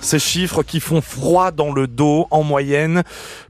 Ces chiffres qui font froid dans le dos en moyenne.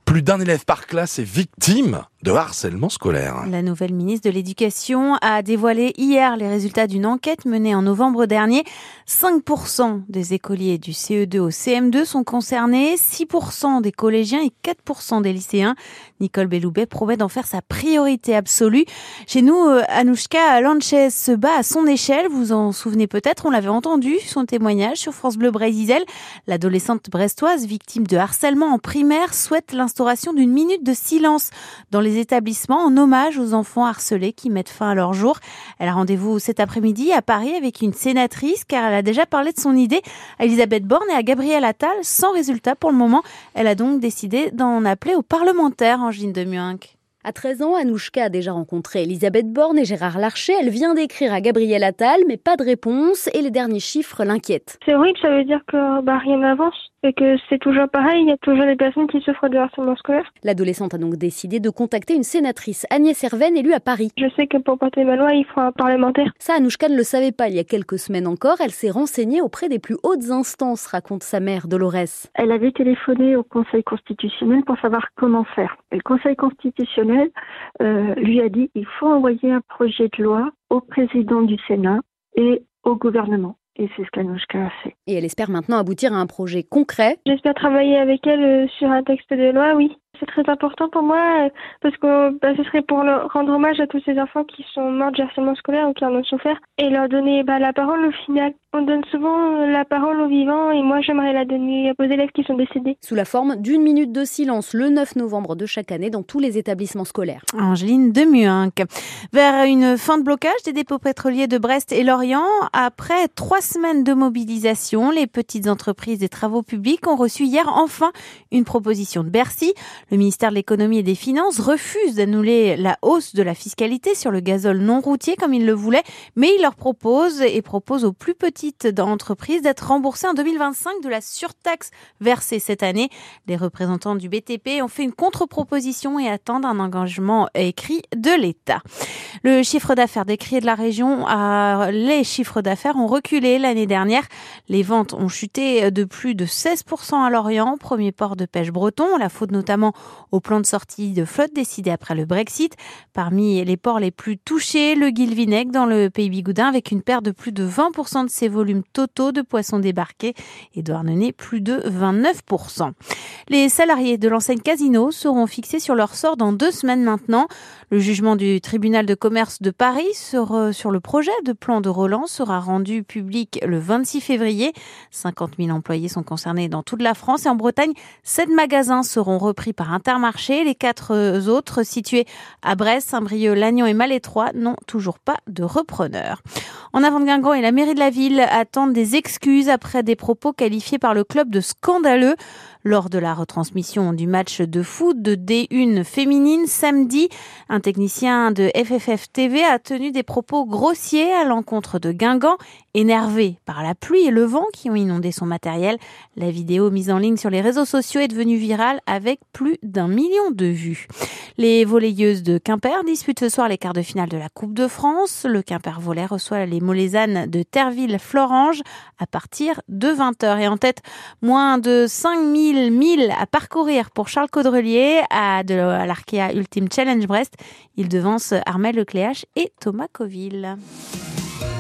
Plus d'un élève par classe est victime de harcèlement scolaire. La nouvelle ministre de l'Éducation a dévoilé hier les résultats d'une enquête menée en novembre dernier. 5% des écoliers du CE2 au CM2 sont concernés, 6% des collégiens et 4% des lycéens. Nicole Belloubet promet d'en faire sa priorité absolue. Chez nous, euh, Anouchka Lanchez se bat à son échelle. Vous en souvenez peut-être, on l'avait entendu, son témoignage sur France Bleu Brésil. L'adolescente brestoise, victime de harcèlement en primaire, souhaite l'instauration d'une minute de silence dans les établissements en hommage aux enfants harcelés qui mettent fin à leur jour. Elle a rendez-vous cet après-midi à Paris avec une sénatrice car elle a déjà parlé de son idée à Elisabeth Borne et à Gabriel Attal sans résultat pour le moment. Elle a donc décidé d'en appeler aux parlementaires Angeline de Muinck. À 13 ans, Anouchka a déjà rencontré Elisabeth Borne et Gérard Larcher. Elle vient d'écrire à Gabriel Attal, mais pas de réponse et les derniers chiffres l'inquiètent. C'est horrible, ça veut dire que bah, rien n'avance et que c'est toujours pareil, il y a toujours des personnes qui souffrent de harcèlement scolaire. L'adolescente a donc décidé de contacter une sénatrice, Agnès Herven, élue à Paris. Je sais que pour porter ma loi, il faut un parlementaire. Ça, Anouchka ne le savait pas il y a quelques semaines encore. Elle s'est renseignée auprès des plus hautes instances, raconte sa mère, Dolores. Elle avait téléphoné au Conseil constitutionnel pour savoir comment faire. Et le Conseil constitutionnel euh, lui a dit il faut envoyer un projet de loi au président du Sénat et au gouvernement. Et c'est ce qu'Anouchka a fait. Et elle espère maintenant aboutir à un projet concret. J'espère travailler avec elle euh, sur un texte de loi, oui. C'est très important pour moi euh, parce que bah, ce serait pour leur rendre hommage à tous ces enfants qui sont morts de harcèlement scolaire ou qui en ont souffert et leur donner bah, la parole au final. On donne souvent la parole aux vivants et moi j'aimerais la donner aux élèves qui sont décédés. Sous la forme d'une minute de silence le 9 novembre de chaque année dans tous les établissements scolaires. Angeline Demuinck. Vers une fin de blocage des dépôts pétroliers de Brest et Lorient, après trois semaines de mobilisation, les petites entreprises des travaux publics ont reçu hier enfin une proposition de Bercy. Le ministère de l'économie et des finances refuse d'annuler la hausse de la fiscalité sur le gazole non routier comme il le voulait, mais il leur propose et propose aux plus petites d'entreprises d'être remboursées en 2025 de la surtaxe versée cette année. Les représentants du BTP ont fait une contre-proposition et attendent un engagement écrit de l'État. Le chiffre d'affaires des criers de la région, les chiffres d'affaires ont reculé l'année dernière. Les ventes ont chuté de plus de 16% à Lorient, premier port de pêche breton. La faute notamment au plan de sortie de flotte décidé après le Brexit. Parmi les ports les plus touchés, le Guilvinec dans le pays bigoudin avec une perte de plus de 20% de ses volumes totaux de poissons débarqués et Douarnenez plus de 29%. Les salariés de l'enseigne Casino seront fixés sur leur sort dans deux semaines maintenant. Le jugement du tribunal de commerce de Paris sur, euh, le projet de plan de relance sera rendu public le 26 février. 50 000 employés sont concernés dans toute la France et en Bretagne, sept magasins seront repris par Intermarché. Les quatre euh, autres situés à Brest, Saint-Brieuc, Lannion et Malétroit n'ont toujours pas de repreneur. En avant de Guingamp et la mairie de la ville attendent des excuses après des propos qualifiés par le club de scandaleux lors de la retransmission du match de foot de D1 féminine samedi. Un technicien de FFF TV a tenu des propos grossiers à l'encontre de Guingamp, énervé par la pluie et le vent qui ont inondé son matériel. La vidéo mise en ligne sur les réseaux sociaux est devenue virale avec plus d'un million de vues. Les volleyeuses de Quimper disputent ce soir les quarts de finale de la Coupe de France. Le Quimper volley reçoit les Molaisanes de Terville-Florange à partir de 20h. Et en tête, moins de 5000 milles à parcourir pour Charles Caudrelier à, de, l'Arkea Ultimate Challenge Brest. Il devance Armel Lecléache et Thomas Coville.